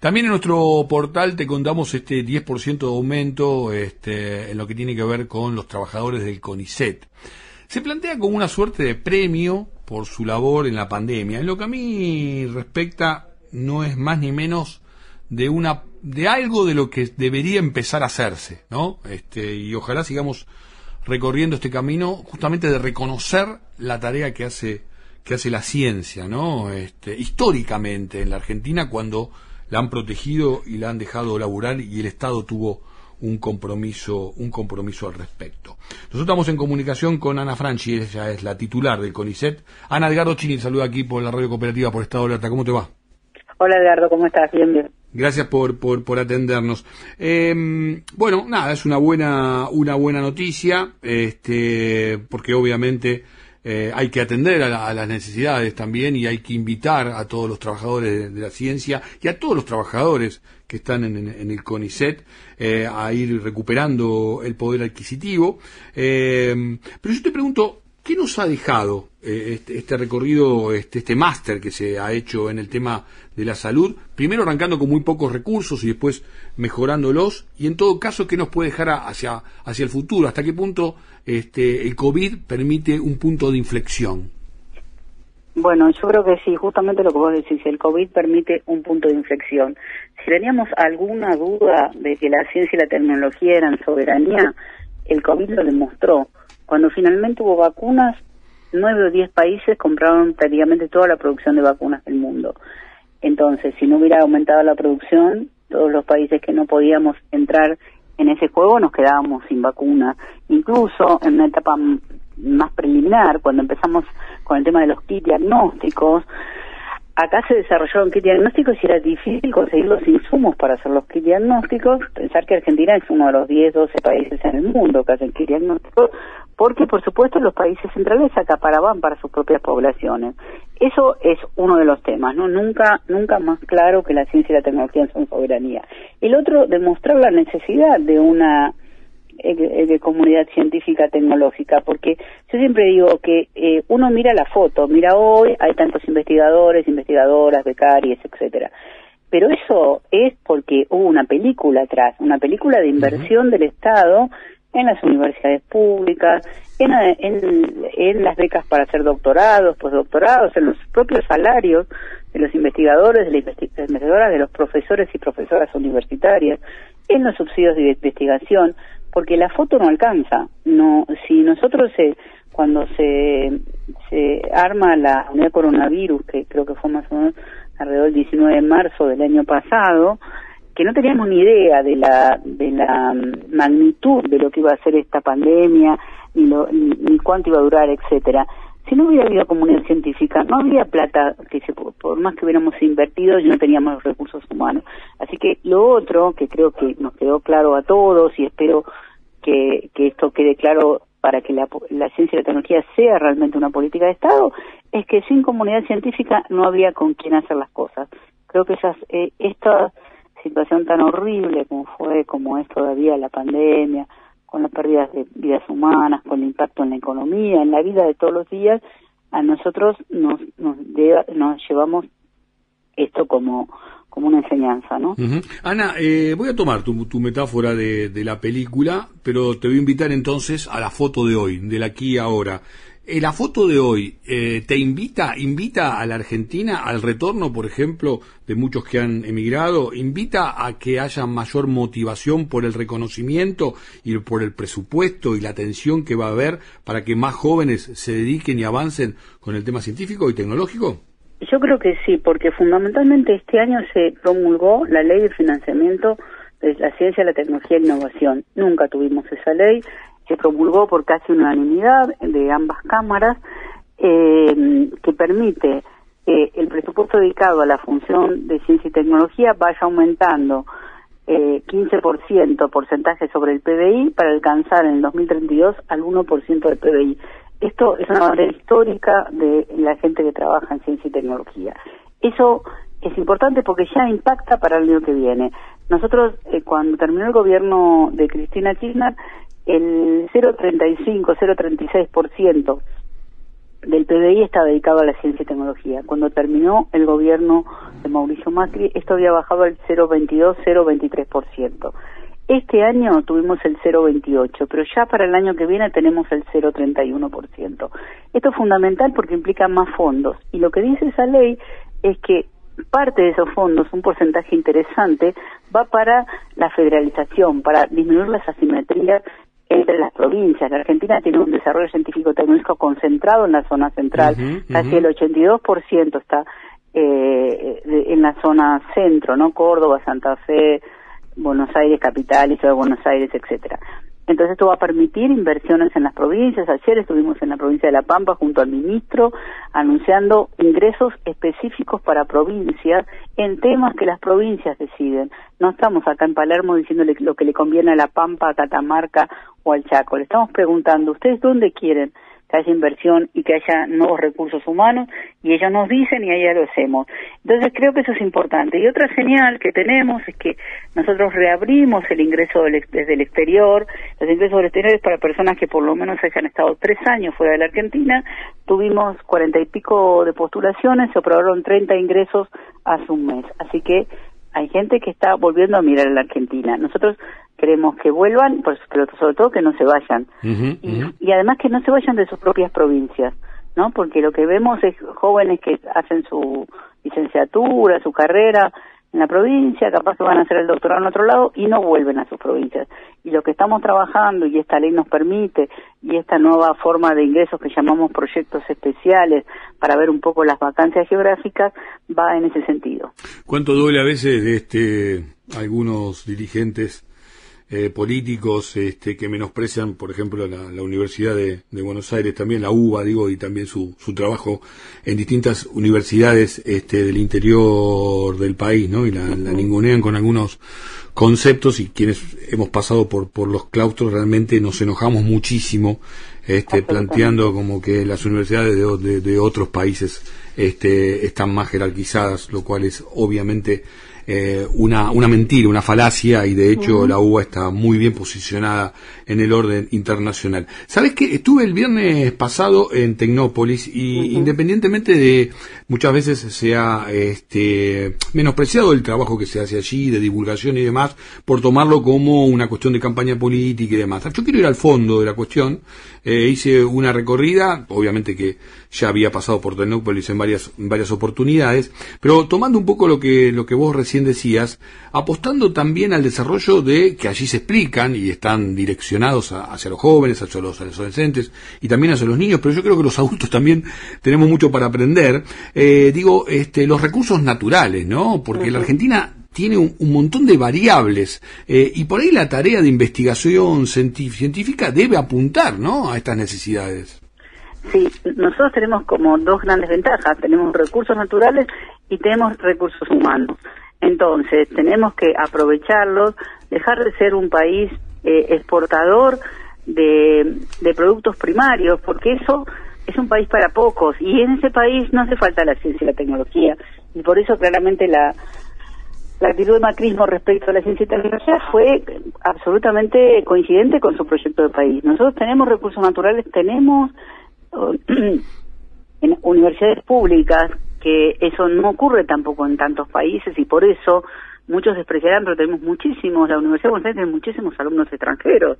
También en nuestro portal te contamos este 10% de aumento este, en lo que tiene que ver con los trabajadores del CONICET. Se plantea como una suerte de premio por su labor en la pandemia. En lo que a mí respecta, no es más ni menos de una de algo de lo que debería empezar a hacerse, ¿no? Este, y ojalá sigamos recorriendo este camino justamente de reconocer la tarea que hace que hace la ciencia, ¿no? Este, históricamente en la Argentina cuando la han protegido y la han dejado laburar y el Estado tuvo un compromiso, un compromiso al respecto. Nosotros estamos en comunicación con Ana Franchi, ella es la titular del CONICET. Ana Edgardo Chini, saluda aquí por la radio cooperativa por Estado de Alerta. ¿Cómo te va? Hola Edgardo, ¿cómo estás? Bien, bien. Gracias por, por, por atendernos. Eh, bueno, nada, es una buena, una buena noticia, este, porque obviamente eh, hay que atender a, las necesidades también y hay que invitar a todos los trabajadores de, la ciencia y a todos los trabajadores que están en, el CONICET eh, a ir recuperando el poder adquisitivo. pero yo te pregunto, ¿Qué nos ha dejado eh, este, este, recorrido, este, este máster que se ha hecho en el tema de la salud? Primero arrancando con muy pocos recursos y después mejorándolos. Y en todo caso, ¿qué nos puede dejar hacia, hacia el futuro? ¿Hasta qué punto este, el COVID permite un punto de inflexión? Bueno, yo creo que sí, justamente lo que vos decís, el COVID permite un punto de inflexión. Si teníamos alguna duda de que la ciencia y la tecnología eran soberanía, el COVID lo demostró cuando finalmente hubo vacunas, nueve o diez países compraron prácticamente toda la producción de vacunas del mundo. Entonces, si no hubiera aumentado la producción, todos los países que no podíamos entrar en ese juego nos quedábamos sin vacunas. Incluso en una etapa más preliminar, cuando empezamos con el tema de los kits diagnósticos, acá se desarrollaron kit diagnósticos y era difícil conseguir los insumos para hacer los kit diagnósticos. Pensar que Argentina es uno de los 10, 12 países en el mundo que hacen kit diagnósticos, porque por supuesto los países centrales acaparaban para sus propias poblaciones. Eso es uno de los temas, ¿no? Nunca, nunca más claro que la ciencia y la tecnología son soberanía. El otro, demostrar la necesidad de una de comunidad científica tecnológica, porque yo siempre digo que eh, uno mira la foto, mira hoy hay tantos investigadores, investigadoras, becarias, etcétera, pero eso es porque hubo una película atrás, una película de inversión del Estado en las universidades públicas, en, en, las becas para hacer doctorados, postdoctorados, en los propios salarios de los investigadores, de las investigadoras, de los profesores y profesoras universitarias, en los subsidios de investigación porque la foto no alcanza. No, si nosotros eh, cuando se, se arma la unidad coronavirus, que creo que fue más o menos alrededor del 19 de marzo del año pasado, que no teníamos ni idea de la de la mm, magnitud de lo que iba a ser esta pandemia ni, lo, ni cuánto iba a durar, etcétera si no hubiera habido comunidad científica, no habría plata que se, por más que hubiéramos invertido, no teníamos los recursos humanos. Así que lo otro, que creo que nos quedó claro a todos y espero que, esto quede claro para que la, la, ciencia y la tecnología sea realmente una política de Estado, es que sin comunidad científica no habría con quién hacer las cosas. Creo que esas, eh, esta situación tan horrible como fue, como es todavía la pandemia, con las pérdidas de vidas humanas, con el impacto en la economía, en la vida de todos los días, a nosotros nos, nos, nos llevamos esto como, como una enseñanza, ¿no? Ana, eh, voy a tomar tu, metáfora de, de, la película, pero te voy a invitar entonces a la foto de hoy, del aquí y ahora. Eh, la foto de hoy eh, te invita, invita a la Argentina al retorno, por ejemplo, de muchos que han emigrado, invita a que haya mayor motivación por el reconocimiento y por el presupuesto y la atención que va a haber para que más jóvenes se dediquen y avancen con el tema científico y tecnológico. Yo creo que sí, porque fundamentalmente este año se promulgó la ley de financiamiento de la ciencia, la tecnología e innovación. Nunca tuvimos esa ley se promulgó por casi unanimidad de ambas cámaras, eh, que permite que el presupuesto dedicado a la función de ciencia y tecnología vaya aumentando eh, 15% porcentaje sobre el PBI para alcanzar en el 2032 al 1% del PBI. Esto es una manera histórica de la gente que trabaja en ciencia y tecnología. Eso es importante porque ya impacta para el año que viene. Nosotros, eh, cuando terminó el gobierno de Cristina Kirchner, el 0,35, 0,36% del PBI está dedicado a la ciencia y tecnología. Cuando terminó el gobierno de Mauricio Macri, esto había bajado al 0,22, 0,23%. Este año tuvimos el 0,28, pero ya para el año que viene tenemos el 0,31%. Esto es fundamental porque implica más fondos. Y lo que dice esa ley es que parte de esos fondos, un porcentaje interesante, va para la federalización, para disminuir las asimetrías entre las provincias. La Argentina tiene un desarrollo científico tecnológico concentrado en la zona central, casi el 82% está eh, en la zona centro, ¿no? Córdoba, Santa Fe, Buenos Aires capital y de Buenos Aires, etcétera. Entonces esto va a permitir inversiones en las provincias. Ayer estuvimos en la provincia de La Pampa junto al ministro anunciando ingresos específicos para provincias en temas que las provincias deciden. No estamos acá en Palermo diciéndole lo que le conviene a La Pampa, a Catamarca o al Chaco. Le estamos preguntando, ¿ustedes dónde quieren que haya inversión y que haya nuevos recursos humanos y ellos nos dicen y allá lo hacemos. Entonces creo que eso es importante. Y otra señal que tenemos es que nosotros reabrimos el ingreso desde el exterior. Los ingresos del exterior es para personas que por lo menos hayan estado tres años fuera de la Argentina. Tuvimos cuarenta y pico de postulaciones, se aprobaron treinta ingresos hace un mes. Así que hay gente que está volviendo a mirar a la Argentina. Nosotros queremos que vuelvan, pero sobre todo que no se vayan. y, además que no se vayan de sus propias provincias, ¿no? Porque lo que vemos es jóvenes que hacen su licenciatura, su carrera en la provincia, capaz que van a hacer el doctorado en otro lado y no vuelven a sus provincias. Y lo que estamos trabajando y esta ley nos permite y esta nueva forma de ingresos que llamamos proyectos especiales para ver un poco las vacancias geográficas va en ese sentido. ¿Cuánto duele a veces de este algunos dirigentes eh, políticos este, que menosprecian, por ejemplo, la, la Universidad de, Buenos Aires, también la UBA, digo, y también su, su trabajo en distintas universidades este, del interior del país, ¿no? Y la, la ningunean con algunos conceptos y quienes hemos pasado por, por los claustros realmente nos enojamos muchísimo este, planteando como que las universidades de, de, otros países este, están más jerarquizadas, lo cual es obviamente eh, una, una mentira, una falacia, y de hecho la UBA está muy bien posicionada en el orden internacional. ¿Sabes qué? Estuve el viernes pasado en Tecnópolis y independientemente de muchas veces se ha este, menospreciado el trabajo que se hace allí, de divulgación y demás, por tomarlo como una cuestión de campaña política y demás. Yo quiero ir al fondo de la cuestión. Eh, hice una recorrida, obviamente que ya había pasado por Tecnópolis en varias, varias oportunidades, pero tomando un poco lo que, lo que vos recién decías, apostando también al desarrollo de que allí se explican y están direccionados hacia los jóvenes, hacia los, adolescentes y también hacia los niños, pero yo creo que los adultos también tenemos mucho para aprender. Eh, digo, este, los recursos naturales, ¿no? Porque la Argentina tiene un, montón de variables eh, y por ahí la tarea de investigación científica debe apuntar, ¿no? A estas necesidades. Sí, nosotros tenemos como dos grandes ventajas. Tenemos recursos naturales y tenemos recursos humanos. Entonces, tenemos que aprovecharlos, dejar de ser un país eh, exportador de, productos primarios, porque eso es un país para pocos y en ese país no hace falta la ciencia y la tecnología. Y por eso claramente la, la actitud de macrismo respecto a la ciencia y tecnología fue absolutamente coincidente con su proyecto de país. Nosotros tenemos recursos naturales, tenemos en universidades públicas que eso no ocurre tampoco en tantos países y por eso muchos despreciarán, pero tenemos muchísimos, la Universidad de Buenos Aires tiene muchísimos alumnos extranjeros,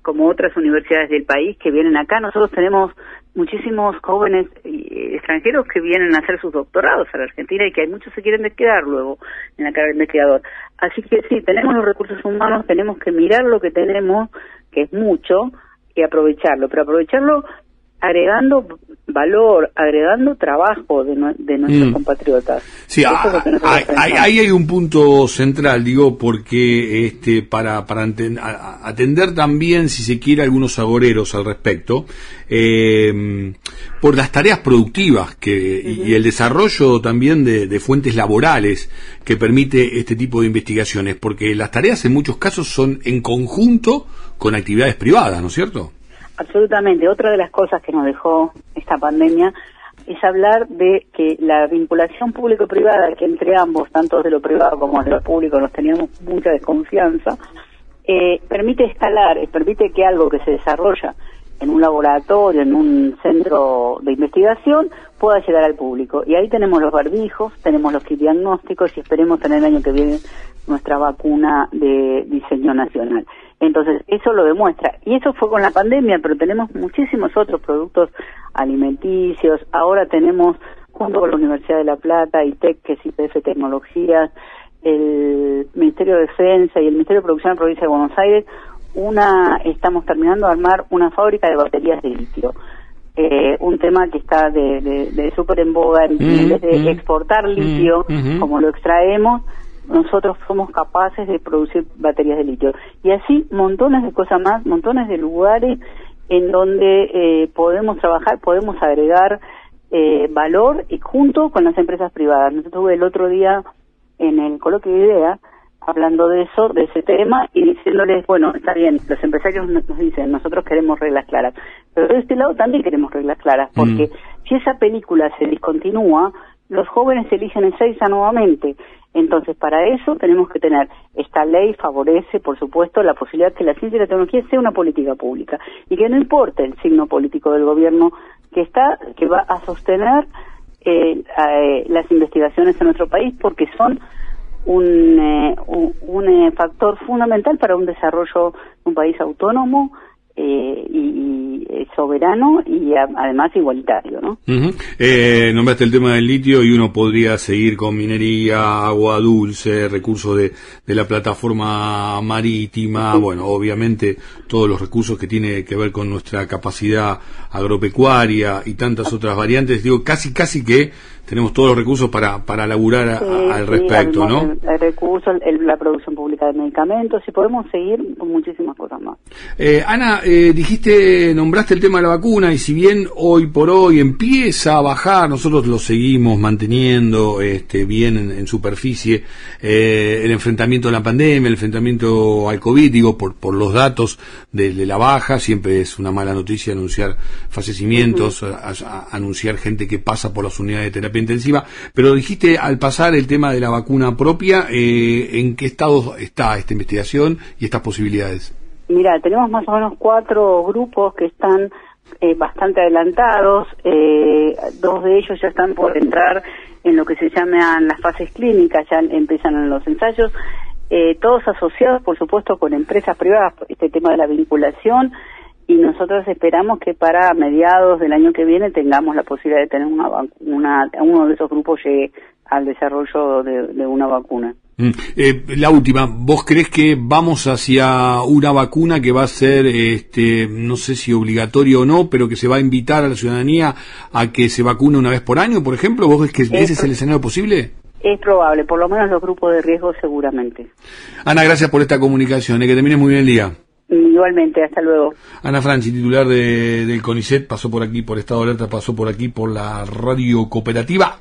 como otras universidades del país que vienen acá. Nosotros tenemos muchísimos jóvenes eh, extranjeros que vienen a hacer sus doctorados a la Argentina y que hay muchos se quieren quedar luego en la carrera de investigador. Así que sí, tenemos los recursos humanos, tenemos que mirar lo que tenemos, que es mucho, y aprovecharlo, pero aprovecharlo agregando valor, agregando trabajo de, nuestros mm. compatriotas. Sí, ah, ahí hay, un punto central, digo, porque este para, para atender también, si se quiere, algunos agoreros al respecto, eh, por las tareas productivas que, y el desarrollo también de, de fuentes laborales que permite este tipo de investigaciones, porque las tareas en muchos casos son en conjunto con actividades privadas, ¿no es cierto? Absolutamente. Otra de las cosas que nos dejó esta pandemia es hablar de que la vinculación público-privada, que entre ambos, tanto de lo privado como de lo público, nos teníamos mucha desconfianza, eh, permite escalar, permite que algo que se desarrolla en un laboratorio, en un centro de investigación, pueda llegar al público. Y ahí tenemos los barbijos, tenemos los kit diagnósticos y esperemos tener el año que viene nuestra vacuna de diseño nacional. Entonces, eso lo demuestra. Y eso fue con la pandemia, pero tenemos muchísimos otros productos alimenticios. Ahora tenemos, junto con la Universidad de La Plata, ITEC, que es IPF Tecnologías, el Ministerio de Defensa y el Ministerio de Producción de la Provincia de Buenos Aires, una, estamos terminando de armar una fábrica de baterías de litio. Eh, un tema que está de, de, súper en boga, en vez de exportar litio, como lo extraemos, nosotros somos capaces de producir baterías de litio. Y así montones de cosas más, montones de lugares en donde eh, podemos trabajar, podemos agregar eh, valor y junto con las empresas privadas. Nosotros el otro día en el coloquio de ideas hablando de eso, de ese tema y diciéndoles, bueno, está bien, los empresarios nos dicen, nosotros queremos reglas claras, pero de este lado también queremos reglas claras, porque mm. si esa película se discontinúa, los jóvenes eligen en Seiza nuevamente. Entonces, para eso tenemos que tener, esta ley favorece, por supuesto, la posibilidad que la ciencia y la tecnología sea una política pública y que no importe el signo político del gobierno que está, que va a sostener eh, eh, las investigaciones en nuestro país porque son un, eh, un, factor fundamental para un desarrollo de un país autónomo eh, y, eh, soberano y además igualitario, ¿no? eh, nombraste el tema del litio y uno podría seguir con minería, agua dulce, recursos de, de la plataforma marítima, bueno, obviamente todos los recursos que tiene que ver con nuestra capacidad agropecuaria y tantas otras variantes, digo, casi casi que tenemos todos los recursos para, para laburar al respecto, ¿no? El, recurso, la producción pública de medicamentos y podemos seguir con muchísimas cosas más. Eh, Ana, eh, dijiste, nombraste el tema de la vacuna y si bien hoy por hoy empieza a bajar, nosotros lo seguimos manteniendo este, bien en, superficie, eh, el enfrentamiento a la pandemia, el enfrentamiento al COVID, digo, por, por los datos de, la baja, siempre es una mala noticia anunciar fallecimientos, anunciar gente que pasa por las unidades de terapia intensiva, pero dijiste al pasar el tema de la vacuna propia, eh, ¿en qué estado está esta investigación y estas posibilidades? Mira, tenemos más o menos cuatro grupos que están eh, bastante adelantados, eh, dos de ellos ya están por entrar en lo que se llaman las fases clínicas, ya empiezan los ensayos, todos asociados, por supuesto, con empresas privadas, este tema de la vinculación y nosotros esperamos que para mediados del año que viene tengamos la posibilidad de tener una, una uno de esos grupos llegue al desarrollo de, una vacuna. Mm. Eh, la última, ¿vos crees que vamos hacia una vacuna que va a ser, este, no sé si obligatorio o no, pero que se va a invitar a la ciudadanía a que se vacune una vez por año, por ejemplo? ¿Vos crees que ese es el escenario posible? Es probable, por lo menos los grupos de riesgo seguramente. Ana, gracias por esta comunicación, y eh, que termine muy bien el día. Igualmente, hasta luego. Ana Franchi, titular de, del CONICET, pasó por aquí, por Estado de Alerta, pasó por aquí, por la radio cooperativa.